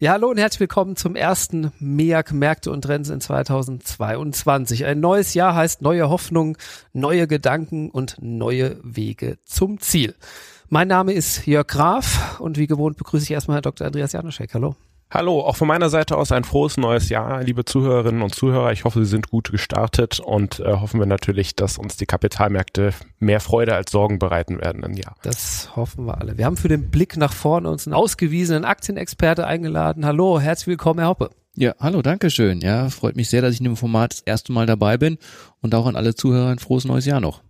Ja, hallo und herzlich willkommen zum ersten MEAG Märkte und Trends in 2022. Ein neues Jahr heißt neue Hoffnung, neue Gedanken und neue Wege zum Ziel. Mein Name ist Jörg Graf und wie gewohnt begrüße ich erstmal Herrn Dr. Andreas Januszek. Hallo. Hallo, auch von meiner Seite aus ein frohes neues Jahr, liebe Zuhörerinnen und Zuhörer. Ich hoffe, Sie sind gut gestartet und äh, hoffen wir natürlich, dass uns die Kapitalmärkte mehr Freude als Sorgen bereiten werden im Jahr. Das hoffen wir alle. Wir haben für den Blick nach vorne uns einen ausgewiesenen Aktienexperte eingeladen. Hallo, herzlich willkommen, Herr Hoppe. Ja, hallo, danke schön. Ja, freut mich sehr, dass ich in dem Format das erste Mal dabei bin und auch an alle Zuhörer ein frohes neues Jahr noch.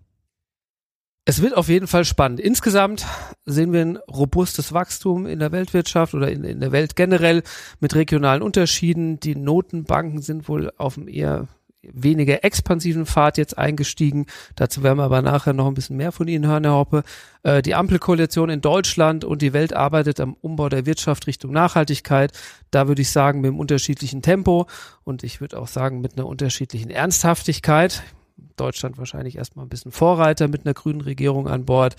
Es wird auf jeden Fall spannend. Insgesamt sehen wir ein robustes Wachstum in der Weltwirtschaft oder in, in der Welt generell mit regionalen Unterschieden. Die Notenbanken sind wohl auf einem eher weniger expansiven Pfad jetzt eingestiegen. Dazu werden wir aber nachher noch ein bisschen mehr von Ihnen hören, Herr Hoppe. Äh, die Ampelkoalition in Deutschland und die Welt arbeitet am Umbau der Wirtschaft Richtung Nachhaltigkeit. Da würde ich sagen, mit einem unterschiedlichen Tempo und ich würde auch sagen, mit einer unterschiedlichen Ernsthaftigkeit. Deutschland wahrscheinlich erstmal ein bisschen Vorreiter mit einer grünen Regierung an Bord.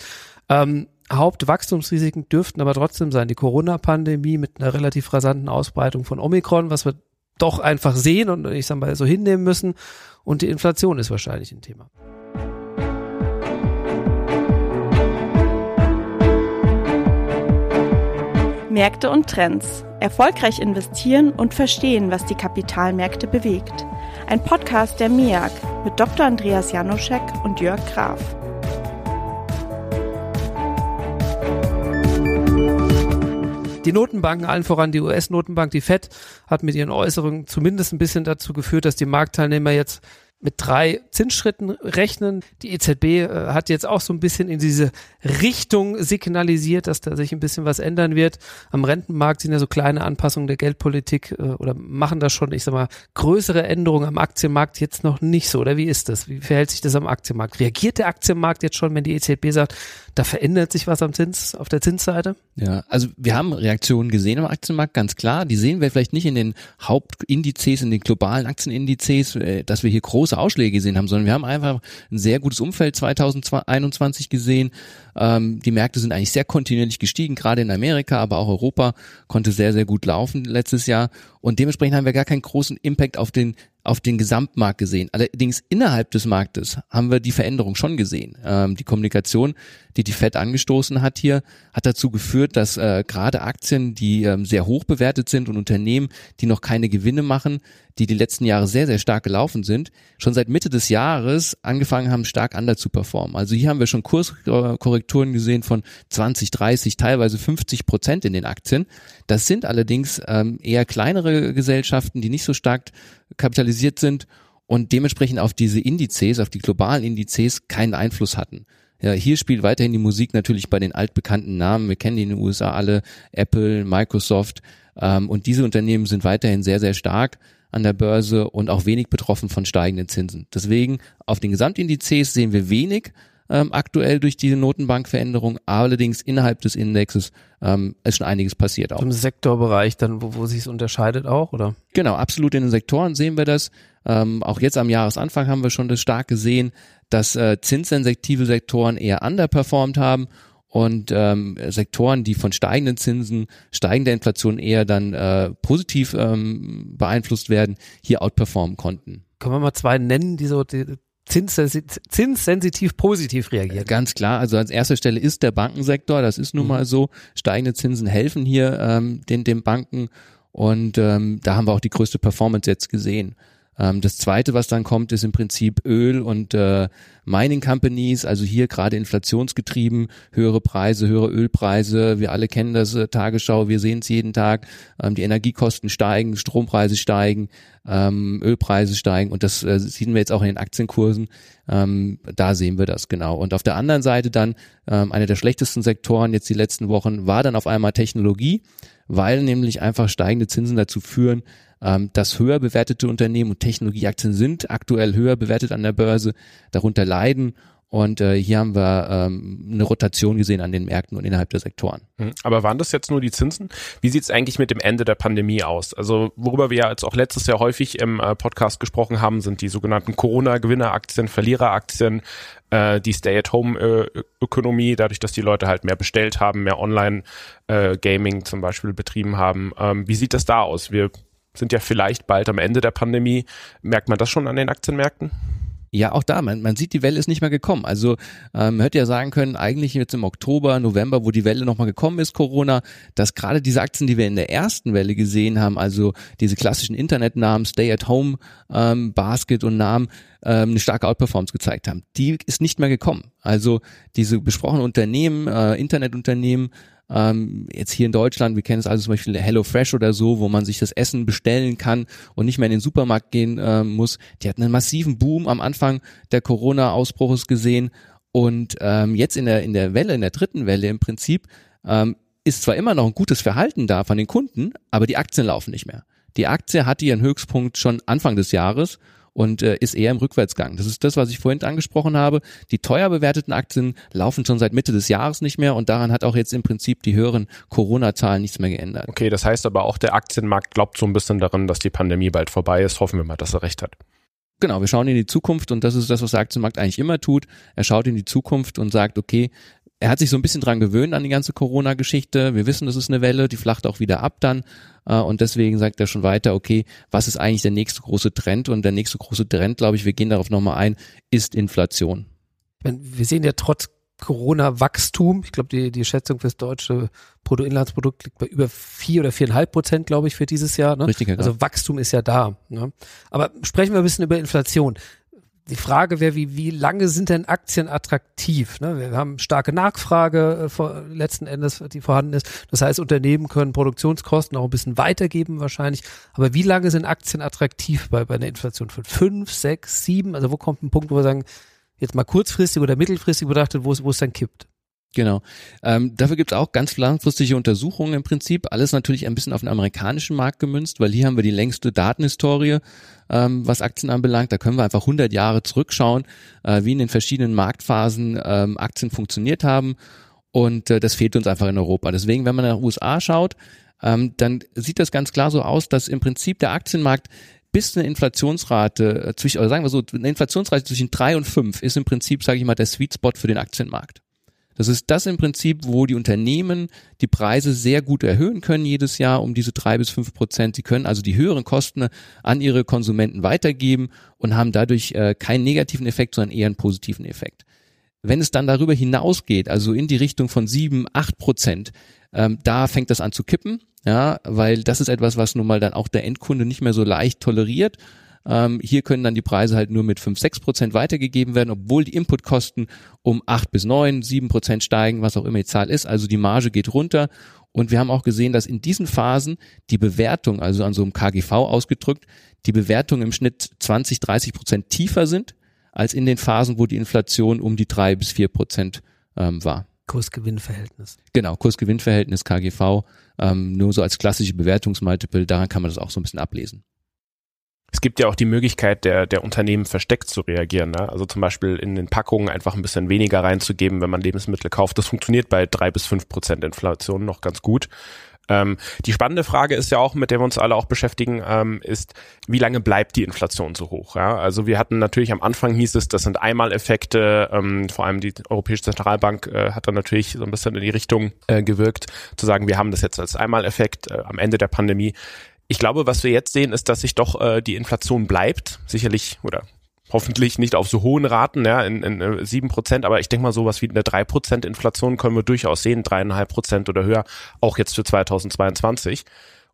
Ähm, Hauptwachstumsrisiken dürften aber trotzdem sein. Die Corona-Pandemie mit einer relativ rasanten Ausbreitung von Omikron, was wir doch einfach sehen und ich sag mal so hinnehmen müssen. Und die Inflation ist wahrscheinlich ein Thema. Märkte und Trends. Erfolgreich investieren und verstehen, was die Kapitalmärkte bewegt. Ein Podcast der MIAG mit Dr. Andreas Janoschek und Jörg Graf. Die Notenbanken, allen voran die US-Notenbank, die FED, hat mit ihren Äußerungen zumindest ein bisschen dazu geführt, dass die Marktteilnehmer jetzt mit drei Zinsschritten rechnen. Die EZB äh, hat jetzt auch so ein bisschen in diese Richtung signalisiert, dass da sich ein bisschen was ändern wird. Am Rentenmarkt sind ja so kleine Anpassungen der Geldpolitik äh, oder machen da schon, ich sag mal, größere Änderungen am Aktienmarkt jetzt noch nicht so. Oder wie ist das? Wie verhält sich das am Aktienmarkt? Reagiert der Aktienmarkt jetzt schon, wenn die EZB sagt, da verändert sich was am Zins, auf der Zinsseite? Ja, also wir haben Reaktionen gesehen am Aktienmarkt, ganz klar. Die sehen wir vielleicht nicht in den Hauptindizes, in den globalen Aktienindizes, äh, dass wir hier große Ausschläge gesehen haben, sondern wir haben einfach ein sehr gutes Umfeld 2021 gesehen. Ähm, die Märkte sind eigentlich sehr kontinuierlich gestiegen, gerade in Amerika, aber auch Europa konnte sehr, sehr gut laufen letztes Jahr. Und dementsprechend haben wir gar keinen großen Impact auf den auf den Gesamtmarkt gesehen. Allerdings innerhalb des Marktes haben wir die Veränderung schon gesehen. Ähm, die Kommunikation, die die Fed angestoßen hat hier, hat dazu geführt, dass äh, gerade Aktien, die ähm, sehr hoch bewertet sind und Unternehmen, die noch keine Gewinne machen, die die letzten Jahre sehr, sehr stark gelaufen sind, schon seit Mitte des Jahres angefangen haben, stark under zu performen. Also hier haben wir schon Kurskorrekturen gesehen von 20, 30, teilweise 50 Prozent in den Aktien. Das sind allerdings ähm, eher kleinere Gesellschaften, die nicht so stark kapitalisiert sind und dementsprechend auf diese Indizes, auf die globalen Indizes keinen Einfluss hatten. Ja, hier spielt weiterhin die Musik natürlich bei den altbekannten Namen. Wir kennen die in den USA alle, Apple, Microsoft. Ähm, und diese Unternehmen sind weiterhin sehr, sehr stark an der Börse und auch wenig betroffen von steigenden Zinsen. Deswegen auf den Gesamtindizes sehen wir wenig ähm, aktuell durch diese Notenbankveränderung. Allerdings innerhalb des Indexes ähm, ist schon einiges passiert auch. Im Sektorbereich dann, wo, wo sich es unterscheidet auch, oder? Genau, absolut in den Sektoren sehen wir das. Ähm, auch jetzt am Jahresanfang haben wir schon das stark gesehen, dass äh, zinssensitive Sektoren eher underperformed haben und ähm, Sektoren, die von steigenden Zinsen, steigender Inflation eher dann äh, positiv ähm, beeinflusst werden, hier outperformen konnten. Können wir mal zwei nennen, die so die zinssensitiv positiv reagieren. Ganz klar, also als erster Stelle ist der Bankensektor, das ist nun mhm. mal so. Steigende Zinsen helfen hier ähm, den, den Banken und ähm, da haben wir auch die größte Performance jetzt gesehen. Ähm, das zweite, was dann kommt, ist im Prinzip Öl und äh, Mining Companies, also hier gerade inflationsgetrieben, höhere Preise, höhere Ölpreise. Wir alle kennen das äh, Tagesschau, wir sehen es jeden Tag. Ähm, die Energiekosten steigen, Strompreise steigen, ähm, Ölpreise steigen und das äh, sehen wir jetzt auch in den Aktienkursen. Ähm, da sehen wir das genau. Und auf der anderen Seite dann ähm, einer der schlechtesten Sektoren jetzt die letzten Wochen war dann auf einmal Technologie, weil nämlich einfach steigende Zinsen dazu führen, ähm, dass höher bewertete Unternehmen und Technologieaktien sind aktuell höher bewertet an der Börse, darunter leiden Und äh, hier haben wir ähm, eine Rotation gesehen an den Märkten und innerhalb der Sektoren. Mhm. Aber waren das jetzt nur die Zinsen? Wie sieht es eigentlich mit dem Ende der Pandemie aus? Also worüber wir ja jetzt auch letztes Jahr häufig im äh, Podcast gesprochen haben, sind die sogenannten Corona-Gewinneraktien, Verliereraktien, äh, die Stay-at-Home-Ökonomie, dadurch, dass die Leute halt mehr bestellt haben, mehr Online-Gaming äh, zum Beispiel betrieben haben. Ähm, wie sieht das da aus? Wir sind ja vielleicht bald am Ende der Pandemie. Merkt man das schon an den Aktienmärkten? Ja, auch da, man, man sieht, die Welle ist nicht mehr gekommen. Also ähm, man hätte ja sagen können, eigentlich jetzt im Oktober, November, wo die Welle nochmal gekommen ist, Corona, dass gerade diese Aktien, die wir in der ersten Welle gesehen haben, also diese klassischen Internetnamen, Stay-at-Home, ähm, Basket und Namen, ähm, eine starke Outperformance gezeigt haben. Die ist nicht mehr gekommen. Also diese besprochenen Unternehmen, äh, Internetunternehmen, ähm, jetzt hier in Deutschland, wir kennen es also zum Beispiel HelloFresh oder so, wo man sich das Essen bestellen kann und nicht mehr in den Supermarkt gehen äh, muss. Die hatten einen massiven Boom am Anfang der Corona-Ausbruches gesehen und ähm, jetzt in der in der Welle, in der dritten Welle im Prinzip ähm, ist zwar immer noch ein gutes Verhalten da von den Kunden, aber die Aktien laufen nicht mehr. Die Aktie hatte ihren Höchstpunkt schon Anfang des Jahres und äh, ist eher im Rückwärtsgang. Das ist das, was ich vorhin angesprochen habe. Die teuer bewerteten Aktien laufen schon seit Mitte des Jahres nicht mehr und daran hat auch jetzt im Prinzip die höheren Corona-Zahlen nichts mehr geändert. Okay, das heißt aber auch der Aktienmarkt glaubt so ein bisschen daran, dass die Pandemie bald vorbei ist. Hoffen wir mal, dass er recht hat. Genau, wir schauen in die Zukunft und das ist das, was der Aktienmarkt eigentlich immer tut. Er schaut in die Zukunft und sagt, okay, er hat sich so ein bisschen dran gewöhnt an die ganze Corona-Geschichte. Wir wissen, das ist eine Welle, die flacht auch wieder ab dann. Äh, und deswegen sagt er schon weiter, okay, was ist eigentlich der nächste große Trend? Und der nächste große Trend, glaube ich, wir gehen darauf nochmal ein, ist Inflation. Wir sehen ja trotz Corona-Wachstum, ich glaube, die, die Schätzung fürs deutsche Bruttoinlandsprodukt liegt bei über vier oder viereinhalb Prozent, glaube ich, für dieses Jahr. Ne? Richtig, also Wachstum ist ja da. Ne? Aber sprechen wir ein bisschen über Inflation die Frage wäre, wie, wie lange sind denn Aktien attraktiv? Ne? Wir haben starke Nachfrage äh, vor, letzten Endes, die vorhanden ist. Das heißt, Unternehmen können Produktionskosten auch ein bisschen weitergeben wahrscheinlich. Aber wie lange sind Aktien attraktiv bei, bei einer Inflation von fünf, sechs, sieben? Also wo kommt ein Punkt, wo wir sagen, jetzt mal kurzfristig oder mittelfristig betrachtet, wo es, wo es dann kippt? Genau. Ähm, dafür gibt es auch ganz langfristige Untersuchungen im Prinzip. Alles natürlich ein bisschen auf den amerikanischen Markt gemünzt, weil hier haben wir die längste Datenhistorie, ähm, was Aktien anbelangt. Da können wir einfach 100 Jahre zurückschauen, äh, wie in den verschiedenen Marktphasen ähm, Aktien funktioniert haben. Und äh, das fehlt uns einfach in Europa. Deswegen, wenn man nach USA schaut, ähm, dann sieht das ganz klar so aus, dass im Prinzip der Aktienmarkt bis eine Inflationsrate äh, zwischen, oder sagen wir so, eine Inflationsrate zwischen drei und fünf ist im Prinzip, sage ich mal, der Sweet Spot für den Aktienmarkt. Das ist das im Prinzip, wo die Unternehmen die Preise sehr gut erhöhen können jedes Jahr um diese drei bis fünf Prozent. Sie können also die höheren Kosten an ihre Konsumenten weitergeben und haben dadurch äh, keinen negativen Effekt, sondern eher einen positiven Effekt. Wenn es dann darüber hinausgeht, also in die Richtung von sieben, acht Prozent, ähm, da fängt das an zu kippen, ja, weil das ist etwas, was nun mal dann auch der Endkunde nicht mehr so leicht toleriert ähm, hier können dann die Preise halt nur mit 5, 6 Prozent weitergegeben werden, obwohl die Inputkosten um 8 bis 9, 7 Prozent steigen, was auch immer die Zahl ist. Also die Marge geht runter. Und wir haben auch gesehen, dass in diesen Phasen die Bewertung, also an so einem KGV ausgedrückt, die Bewertung im Schnitt 20, 30 Prozent tiefer sind, als in den Phasen, wo die Inflation um die 3 bis 4 Prozent ähm, war. Kursgewinnverhältnis. Genau, Kursgewinnverhältnis, KGV, ähm, nur so als klassische Bewertungsmultiple, daran kann man das auch so ein bisschen ablesen. Es gibt ja auch die Möglichkeit der, der Unternehmen versteckt zu reagieren. Ne? Also zum Beispiel in den Packungen einfach ein bisschen weniger reinzugeben, wenn man Lebensmittel kauft. Das funktioniert bei drei bis fünf Prozent Inflation noch ganz gut. Ähm, die spannende Frage ist ja auch, mit der wir uns alle auch beschäftigen, ähm, ist, wie lange bleibt die Inflation so hoch? Ja? Also wir hatten natürlich am Anfang hieß es, das sind Einmaleffekte, ähm, vor allem die Europäische Zentralbank äh, hat dann natürlich so ein bisschen in die Richtung äh, gewirkt, zu sagen, wir haben das jetzt als Einmaleffekt äh, am Ende der Pandemie. Ich glaube, was wir jetzt sehen, ist, dass sich doch äh, die Inflation bleibt, sicherlich oder hoffentlich nicht auf so hohen Raten, ja, in, in 7 äh, Prozent, aber ich denke mal sowas wie eine 3 Prozent Inflation können wir durchaus sehen, dreieinhalb Prozent oder höher, auch jetzt für 2022.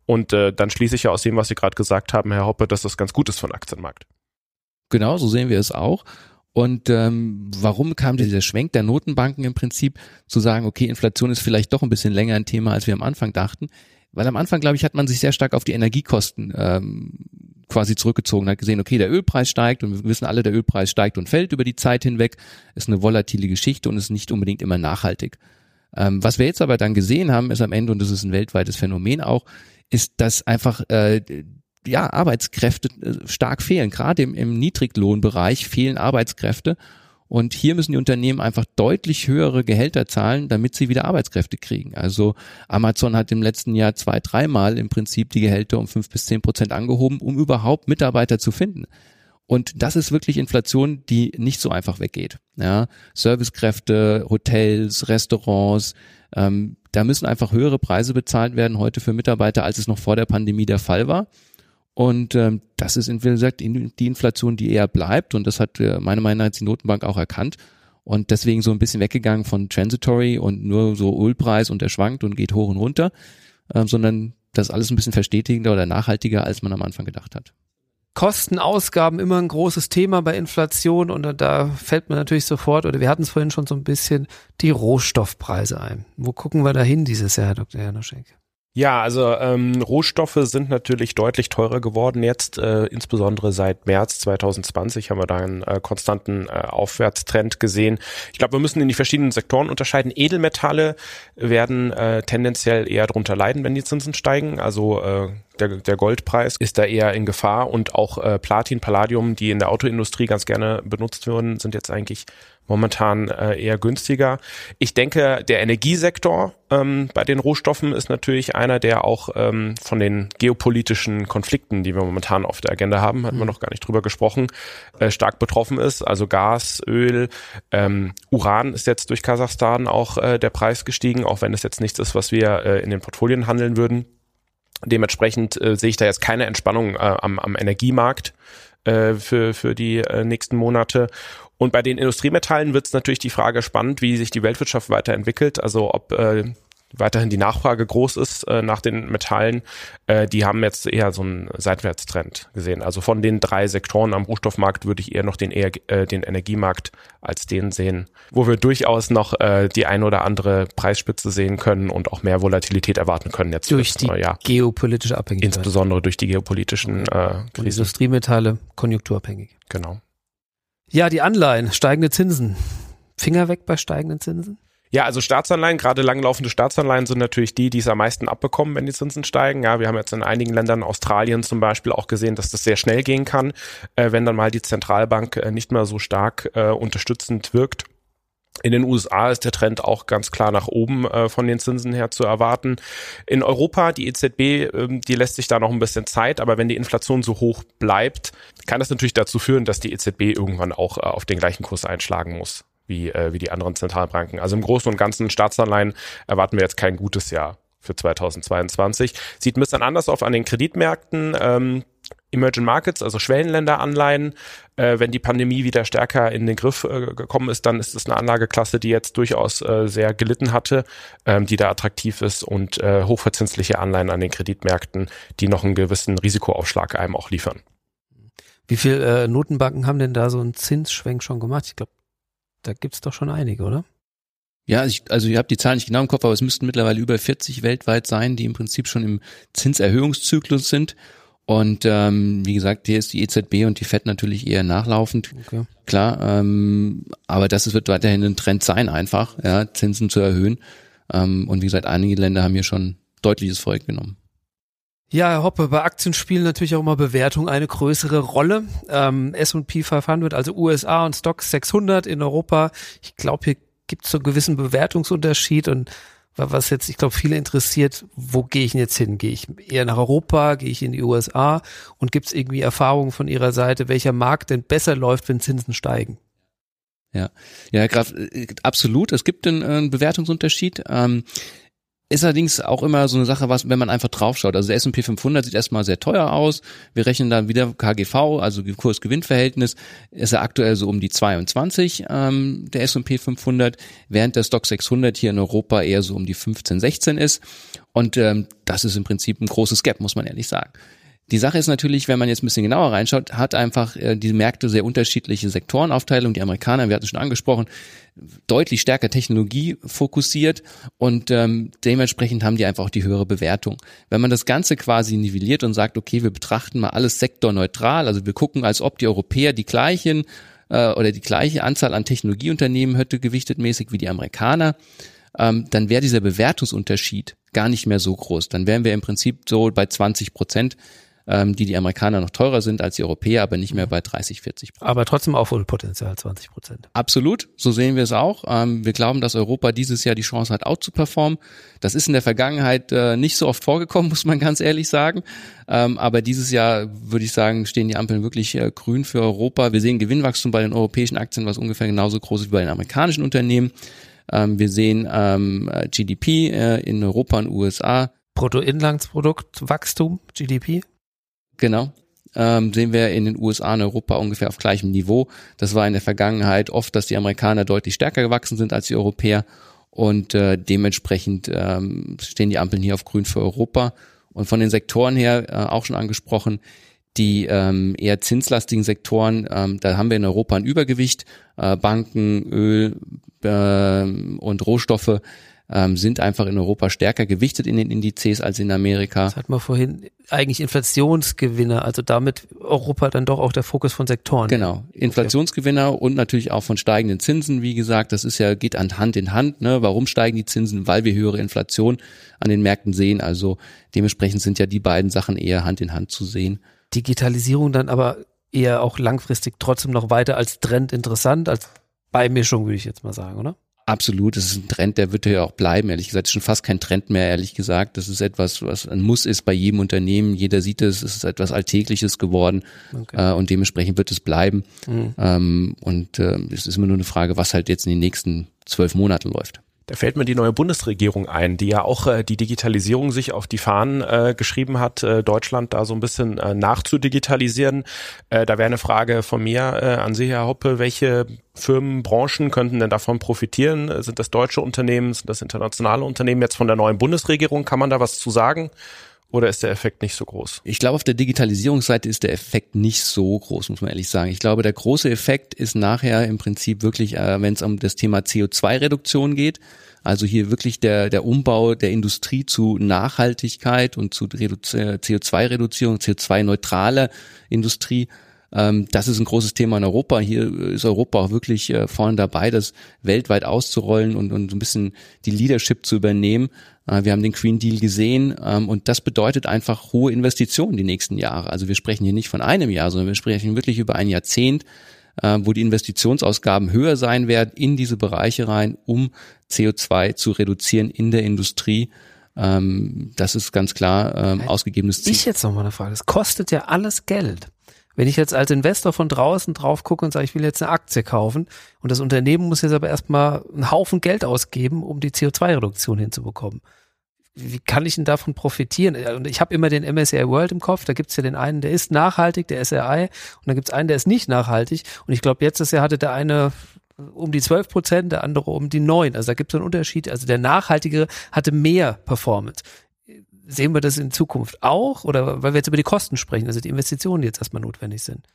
Und äh, dann schließe ich ja aus dem, was Sie gerade gesagt haben, Herr Hoppe, dass das ganz gut ist von Aktienmarkt. Genau, so sehen wir es auch. Und ähm, warum kam dieser Schwenk der Notenbanken im Prinzip zu sagen, okay, Inflation ist vielleicht doch ein bisschen länger ein Thema, als wir am Anfang dachten? Weil am Anfang, glaube ich, hat man sich sehr stark auf die Energiekosten ähm, quasi zurückgezogen, hat gesehen, okay, der Ölpreis steigt und wir wissen alle, der Ölpreis steigt und fällt über die Zeit hinweg, ist eine volatile Geschichte und ist nicht unbedingt immer nachhaltig. Ähm, was wir jetzt aber dann gesehen haben, ist am Ende, und das ist ein weltweites Phänomen auch, ist, dass einfach äh, ja Arbeitskräfte äh, stark fehlen. Gerade im, im Niedriglohnbereich fehlen Arbeitskräfte Und hier müssen die Unternehmen einfach deutlich höhere Gehälter zahlen, damit sie wieder Arbeitskräfte kriegen. Also Amazon hat im letzten Jahr zwei, dreimal im Prinzip die Gehälter um fünf bis zehn Prozent angehoben, um überhaupt Mitarbeiter zu finden. Und das ist wirklich Inflation, die nicht so einfach weggeht. Ja, Servicekräfte, Hotels, Restaurants, ähm, da müssen einfach höhere Preise bezahlt werden heute für Mitarbeiter, als es noch vor der Pandemie der Fall war. Und ähm, das ist, wie gesagt, die Inflation, die eher bleibt. Und das hat äh, meiner Meinung nach die Notenbank auch erkannt. Und deswegen so ein bisschen weggegangen von Transitory und nur so Ölpreis und der schwankt und geht hoch und runter, äh, sondern das alles ein bisschen verstetigender oder nachhaltiger, als man am Anfang gedacht hat. Kosten, Ausgaben immer ein großes Thema bei Inflation und da fällt mir natürlich sofort, oder wir hatten es vorhin schon so ein bisschen, die Rohstoffpreise ein. Wo gucken wir da hin dieses Jahr, Herr Dr. Janoschek? Ja, also ähm, Rohstoffe sind natürlich deutlich teurer geworden jetzt, äh, insbesondere seit März 2020 haben wir da einen äh, konstanten äh, Aufwärtstrend gesehen. Ich glaube, wir müssen in die verschiedenen Sektoren unterscheiden. Edelmetalle werden äh, tendenziell eher darunter leiden, wenn die Zinsen steigen. Also äh, der, der Goldpreis ist da eher in Gefahr und auch äh, Platin, Palladium, die in der Autoindustrie ganz gerne benutzt würden, sind jetzt eigentlich momentan äh, eher günstiger. Ich denke, der Energiesektor ähm, bei den Rohstoffen ist natürlich einer, der auch ähm, von den geopolitischen Konflikten, die wir momentan auf der Agenda haben, hatten wir mhm. noch gar nicht drüber gesprochen, äh, stark betroffen ist. Also Gas, Öl, ähm, Uran ist jetzt durch Kasachstan auch äh, der Preis gestiegen, auch wenn es jetzt nichts ist, was wir äh, in den Portfolien handeln würden. Dementsprechend äh, sehe ich da jetzt keine Entspannung äh, am, am Energiemarkt äh, für, für die äh, nächsten Monate. Und bei den Industriemetallen wird es natürlich die Frage spannend, wie sich die Weltwirtschaft weiterentwickelt. Also ob äh, weiterhin die Nachfrage groß ist äh, nach den Metallen. Äh, die haben jetzt eher so einen Seitwärtstrend gesehen. Also von den drei Sektoren am Rohstoffmarkt würde ich eher noch den, eher, äh, den Energiemarkt als den sehen, wo wir durchaus noch äh, die ein oder andere Preisspitze sehen können und auch mehr Volatilität erwarten können jetzt durch die Jahr. geopolitische Abhängigkeit. Insbesondere durch die geopolitischen äh, Krisen. Industriemetalle konjunkturabhängig. Genau. Ja, die Anleihen, steigende Zinsen. Finger weg bei steigenden Zinsen? Ja, also Staatsanleihen, gerade langlaufende Staatsanleihen sind natürlich die, die es am meisten abbekommen, wenn die Zinsen steigen. Ja, wir haben jetzt in einigen Ländern, Australien zum Beispiel, auch gesehen, dass das sehr schnell gehen kann, äh, wenn dann mal die Zentralbank äh, nicht mehr so stark äh, unterstützend wirkt. In den USA ist der Trend auch ganz klar nach oben äh, von den Zinsen her zu erwarten. In Europa, die EZB, äh, die lässt sich da noch ein bisschen Zeit, aber wenn die Inflation so hoch bleibt, kann das natürlich dazu führen, dass die EZB irgendwann auch äh, auf den gleichen Kurs einschlagen muss wie, äh, wie die anderen Zentralbanken. Also im Großen und Ganzen Staatsanleihen erwarten wir jetzt kein gutes Jahr für 2022. Sieht ein bisschen anders auf an den Kreditmärkten. Ähm, Emerging Markets, also Schwellenländeranleihen, äh, wenn die Pandemie wieder stärker in den Griff äh, gekommen ist, dann ist es eine Anlageklasse, die jetzt durchaus äh, sehr gelitten hatte, ähm, die da attraktiv ist und äh, hochverzinsliche Anleihen an den Kreditmärkten, die noch einen gewissen Risikoaufschlag einem auch liefern. Wie viel äh, Notenbanken haben denn da so einen Zinsschwenk schon gemacht? Ich glaube, da gibt's doch schon einige, oder? Ja, ich, also ich habe die Zahlen nicht genau im Kopf, aber es müssten mittlerweile über 40 weltweit sein, die im Prinzip schon im Zinserhöhungszyklus sind. Und ähm, wie gesagt, hier ist die EZB und die FED natürlich eher nachlaufend. Okay. Klar, ähm, aber das wird weiterhin ein Trend sein, einfach, ja, Zinsen zu erhöhen. Ähm, und wie gesagt, einige Länder haben hier schon deutliches Volk genommen. Ja, Herr Hoppe, bei Aktien spielen natürlich auch immer Bewertung eine größere Rolle. Ähm, S&P 500, also USA und Stocks 600 in Europa. Ich glaube, hier gibt es so einen gewissen Bewertungsunterschied und was jetzt, ich glaube, viele interessiert, wo gehe ich denn jetzt hin? Gehe ich eher nach Europa, gehe ich in die USA und gibt es irgendwie Erfahrungen von Ihrer Seite, welcher Markt denn besser läuft, wenn Zinsen steigen? Ja, ja, Graf, äh, absolut. Es gibt einen, einen Bewertungsunterschied. Ähm, ist allerdings auch immer so eine Sache, was, wenn man einfach draufschaut. Also der S&P 500 sieht erstmal sehr teuer aus. Wir rechnen dann wieder KGV, also Kurs-Gewinn-Verhältnis, ist er aktuell so um die 22, ähm, der S&P 500, während der Stock 600 hier in Europa eher so um die 15, 16 ist. Und ähm, das ist im Prinzip ein großes Gap, muss man ehrlich sagen. Die Sache ist natürlich, wenn man jetzt ein bisschen genauer reinschaut, hat einfach äh, die Märkte sehr unterschiedliche Sektorenaufteilung. Die Amerikaner, wir hatten schon angesprochen, deutlich stärker Technologie fokussiert und ähm, dementsprechend haben die einfach auch die höhere Bewertung. Wenn man das Ganze quasi nivelliert und sagt, okay, wir betrachten mal alles sektorneutral, also wir gucken, als ob die Europäer die gleichen äh, oder die gleiche Anzahl an Technologieunternehmen hätte gewichtet mäßig wie die Amerikaner, ähm, dann wäre dieser Bewertungsunterschied gar nicht mehr so groß. Dann wären wir im Prinzip so bei 20 Prozent ähm, die die Amerikaner noch teurer sind als die Europäer, aber nicht mehr bei 30, 40 Prozent. Aber trotzdem Aufholpotenzial 20 Prozent. Absolut, so sehen wir es auch. Ähm, wir glauben, dass Europa dieses Jahr die Chance hat, out zu performen. Das ist in der Vergangenheit äh, nicht so oft vorgekommen, muss man ganz ehrlich sagen. Ähm, aber dieses Jahr würde ich sagen, stehen die Ampeln wirklich äh, grün für Europa. Wir sehen Gewinnwachstum bei den europäischen Aktien, was ungefähr genauso groß ist wie bei den amerikanischen Unternehmen. Ähm, wir sehen ähm, GDP äh, in Europa und USA. Bruttoinlandsproduktwachstum, GDP. Genau. Ähm, sehen wir in den USA und Europa ungefähr auf gleichem Niveau. Das war in der Vergangenheit oft, dass die Amerikaner deutlich stärker gewachsen sind als die Europäer und äh, dementsprechend ähm, stehen die Ampeln hier auf grün für Europa. Und von den Sektoren her, äh, auch schon angesprochen, die ähm, eher zinslastigen Sektoren, ähm, da haben wir in Europa ein Übergewicht. Äh, Banken, Öl äh, und Rohstoffe ähm, sind einfach in Europa stärker gewichtet in den Indizes als in Amerika. Das hat man vorhin eigentlich Inflationsgewinner, also damit Europa dann doch auch der Fokus von Sektoren. Genau, Inflationsgewinner okay. und natürlich auch von steigenden Zinsen. Wie gesagt, das ist ja geht an Hand in Hand. Ne? Warum steigen die Zinsen? Weil wir höhere Inflation an den Märkten sehen. Also dementsprechend sind ja die beiden Sachen eher Hand in Hand zu sehen. Digitalisierung dann aber eher auch langfristig trotzdem noch weiter als Trend interessant, als Beimischung würde ich jetzt mal sagen, oder? Absolut, das ist ein Trend, der wird ja auch bleiben, ehrlich gesagt. Das ist schon fast kein Trend mehr, ehrlich gesagt. Das ist etwas, was ein Muss ist bei jedem Unternehmen. Jeder sieht es, es ist etwas Alltägliches geworden okay. äh, und dementsprechend wird es bleiben. Mhm. Ähm, und äh, es ist immer nur eine Frage, was halt jetzt in den nächsten zwölf Monaten läuft. Da fällt mir die neue Bundesregierung ein, die ja auch äh, die Digitalisierung sich auf die Fahnen äh, geschrieben hat, äh, Deutschland da so ein bisschen äh, nachzudigitalisieren. Äh, da wäre eine Frage von mir äh, an Sie, Herr Hoppe, welche Firmen, Branchen könnten denn davon profitieren? Sind das deutsche Unternehmen, sind das internationale Unternehmen jetzt von der neuen Bundesregierung? Kann man da was zu sagen? Oder ist der Effekt nicht so groß? Ich glaube, auf der Digitalisierungsseite ist der Effekt nicht so groß, muss man ehrlich sagen. Ich glaube, der große Effekt ist nachher im Prinzip wirklich, äh, wenn es um das Thema CO2-Reduktion geht. Also hier wirklich der, der Umbau der Industrie zu Nachhaltigkeit und zu CO2-Reduzierung, CO2-neutraler Industrie. Ähm, das ist ein großes Thema in Europa. Hier ist Europa auch wirklich äh, vorne dabei, das weltweit auszurollen und, und so ein bisschen die Leadership zu übernehmen. Äh, wir haben den Green Deal gesehen ähm, und das bedeutet einfach hohe Investitionen die nächsten Jahre. Also wir sprechen hier nicht von einem Jahr, sondern wir sprechen wirklich über ein Jahrzehnt, äh, wo die Investitionsausgaben höher sein werden in diese Bereiche rein, um CO2 zu reduzieren in der Industrie. Ähm, das ist ganz klar ähm, ausgegebenes Ziel. Ich jetzt noch mal eine Frage. Es kostet ja alles Geld. Wenn ich jetzt als Investor von draußen drauf gucke und sage, ich will jetzt eine Aktie kaufen und das Unternehmen muss jetzt aber erstmal einen Haufen Geld ausgeben, um die CO2-Reduktion hinzubekommen. Wie kann ich denn davon profitieren? Und ich habe immer den MSCI World im Kopf, da gibt's ja den einen, der ist nachhaltig, der SRI, und dann gibt's einen, der ist nicht nachhaltig. Und ich glaube, letztes Jahr hatte der eine um die 12 Prozent, der andere um die 9. Also da gibt es einen Unterschied. Also der Nachhaltige hatte mehr Performance sehen wir das in Zukunft auch? Oder weil wir jetzt über die Kosten sprechen, also die Investitionen, die jetzt erstmal notwendig sind?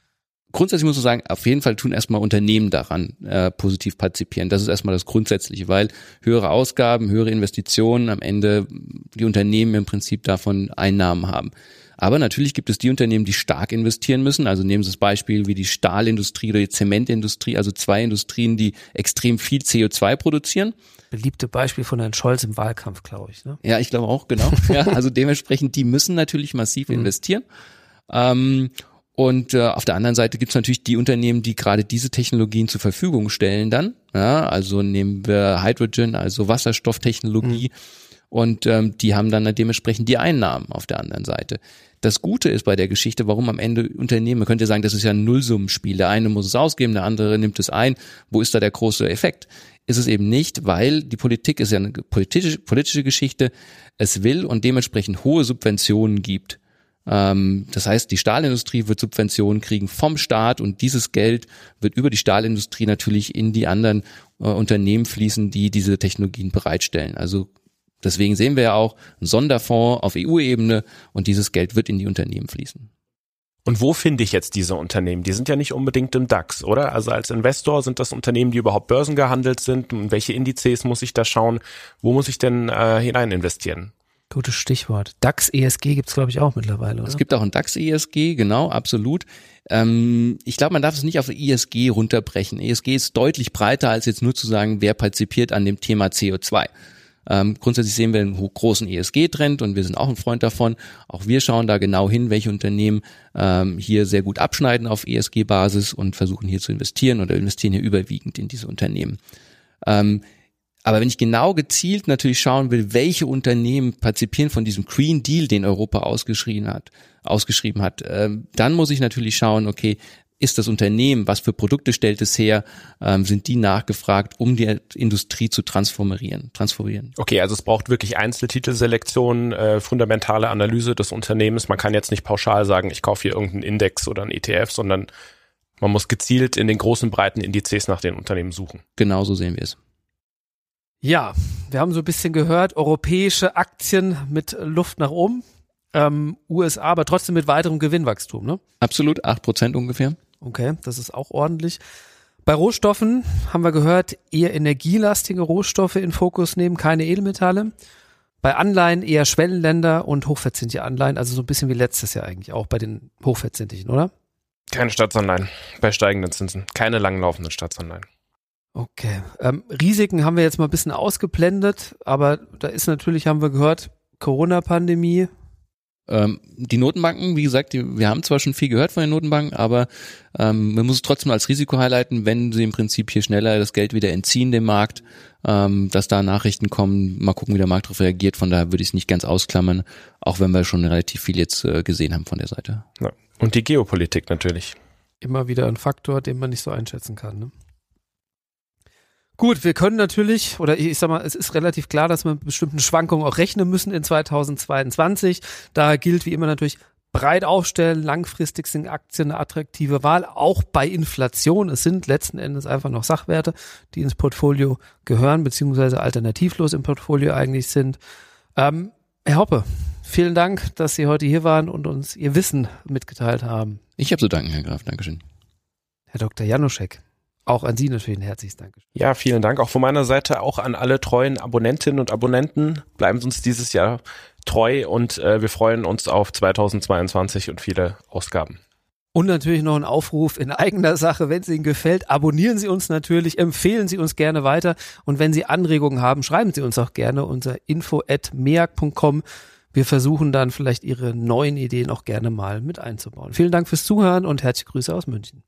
Grundsätzlich muss man sagen, auf jeden Fall tun erstmal Unternehmen daran äh, positiv partizipieren. Das ist erstmal das Grundsätzliche, weil höhere Ausgaben, höhere Investitionen am Ende die Unternehmen im Prinzip davon Einnahmen haben. Aber natürlich gibt es die Unternehmen, die stark investieren müssen. Also nehmen Sie das Beispiel wie die Stahlindustrie oder die Zementindustrie, also zwei Industrien, die extrem viel CO2 produzieren beliebte Beispiel von Herrn Scholz im Wahlkampf, glaube ich. Ne? Ja, ich glaube auch, genau. ja, also dementsprechend, die müssen natürlich massiv mhm. investieren. Ähm, und äh, auf der anderen Seite gibt es natürlich die Unternehmen, die gerade diese Technologien zur Verfügung stellen dann. Ja, also nehmen wir Hydrogen, also Wasserstofftechnologie. Mhm. Und ähm, die haben dann dementsprechend die Einnahmen auf der anderen Seite. Das Gute ist bei der Geschichte, warum am Ende Unternehmen, man könnte sagen, das ist ja ein Nullsummenspiel. Der eine muss es ausgeben, der andere nimmt es ein. Wo ist da der große Effekt? ist es eben nicht, weil die Politik ist ja eine politische, politische Geschichte. Es will und dementsprechend hohe Subventionen gibt. Ähm, das heißt, die Stahlindustrie wird Subventionen kriegen vom Staat und dieses Geld wird über die Stahlindustrie natürlich in die anderen äh, Unternehmen fließen, die diese Technologien bereitstellen. Also deswegen sehen wir ja auch einen Sonderfonds auf EU-Ebene und dieses Geld wird in die Unternehmen fließen. Und wo finde ich jetzt diese Unternehmen? Die sind ja nicht unbedingt im DAX, oder? Also als Investor sind das Unternehmen, die überhaupt börsengehandelt sind. Und welche Indizes muss ich da schauen? Wo muss ich denn äh, hinein investieren? Gutes Stichwort. DAX ESG gibt's glaube ich auch mittlerweile. Oder? Es gibt auch ein DAX ESG, genau, absolut. Ähm, ich glaube, man darf es nicht auf ESG runterbrechen. ESG ist deutlich breiter als jetzt nur zu sagen, wer partizipiert an dem Thema CO2. Ähm, grundsätzlich sehen wir einen großen ESG-Trend und wir sind auch ein Freund davon. Auch wir schauen da genau hin, welche Unternehmen ähm, hier sehr gut abschneiden auf ESG-Basis und versuchen hier zu investieren oder investieren hier überwiegend in diese Unternehmen. Ähm, aber wenn ich genau gezielt natürlich schauen will, welche Unternehmen partizipieren von diesem Green Deal, den Europa ausgeschrieben hat, ausgeschrieben hat, äh, dann muss ich natürlich schauen, okay, ist das Unternehmen, was für Produkte stellt es her, ähm, sind die nachgefragt, um die Industrie zu transformieren. transformieren. Okay, also es braucht wirklich Einzeltitelselektion, äh, fundamentale Analyse des Unternehmens. Man kann jetzt nicht pauschal sagen, ich kaufe hier irgendeinen Index oder einen ETF, sondern man muss gezielt in den großen breiten Indizes nach den Unternehmen suchen. Genauso sehen wir es. Ja, wir haben so ein bisschen gehört, europäische Aktien mit Luft nach oben, ähm, USA aber trotzdem mit weiterem Gewinnwachstum, ne? Absolut, acht Prozent ungefähr. Okay, das ist auch ordentlich. Bei Rohstoffen haben wir gehört, eher energielastige Rohstoffe in Fokus nehmen, keine Edelmetalle. Bei Anleihen eher Schwellenländer und hochverzinsliche Anleihen, also so ein bisschen wie letztes Jahr eigentlich, auch bei den hochverzinslichen, oder? Keine Staatsanleihen bei steigenden Zinsen, keine langlaufenden Staatsanleihen. Okay. Ähm, Risiken haben wir jetzt mal ein bisschen ausgeblendet, aber da ist natürlich, haben wir gehört, Corona-Pandemie. Ähm, die Notenbanken, wie gesagt, die, wir haben zwar schon viel gehört von den Notenbanken, aber ähm, man muss es trotzdem als Risiko highlighten, wenn sie im Prinzip hier schneller das Geld wieder entziehen dem Markt, ähm, dass da Nachrichten kommen, mal gucken, wie der Markt darauf reagiert. Von daher würde ich es nicht ganz ausklammern, auch wenn wir schon relativ viel jetzt äh, gesehen haben von der Seite. Ja. Und die Geopolitik natürlich. Immer wieder ein Faktor, den man nicht so einschätzen kann. Ne? Gut, wir können natürlich, oder ich sag mal, es ist relativ klar, dass wir mit bestimmten Schwankungen auch rechnen müssen in 2022. Da gilt wie immer natürlich breit aufstellen, langfristig sind Aktien eine attraktive Wahl, auch bei Inflation. Es sind letzten Endes einfach noch Sachwerte, die ins Portfolio gehören, beziehungsweise alternativlos im Portfolio eigentlich sind. Ähm, Herr Hoppe, vielen Dank, dass Sie heute hier waren und uns Ihr Wissen mitgeteilt haben. Ich habe zu danken, Herr Graf. Dankeschön. Herr Dr. Januszek. Auch an Sie natürlich ein herzliches Dankeschön. Ja, vielen Dank auch von meiner Seite, auch an alle treuen Abonnentinnen und Abonnenten. Bleiben Sie uns dieses Jahr treu und äh, wir freuen uns auf 2022 und viele Ausgaben. Und natürlich noch ein Aufruf in eigener Sache, wenn es Ihnen gefällt, abonnieren Sie uns natürlich, empfehlen Sie uns gerne weiter und wenn Sie Anregungen haben, schreiben Sie uns auch gerne unter info@meag.com. Wir versuchen dann vielleicht Ihre neuen Ideen auch gerne mal mit einzubauen. Vielen Dank fürs Zuhören und herzliche Grüße aus München.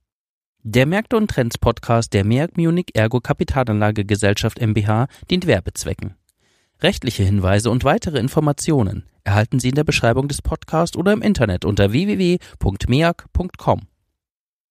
Der Märkte und Trends Podcast der MEAG Munich Ergo Kapitalanlage Gesellschaft MBH dient Werbezwecken. Rechtliche Hinweise und weitere Informationen erhalten Sie in der Beschreibung des Podcasts oder im Internet unter www.meag.com.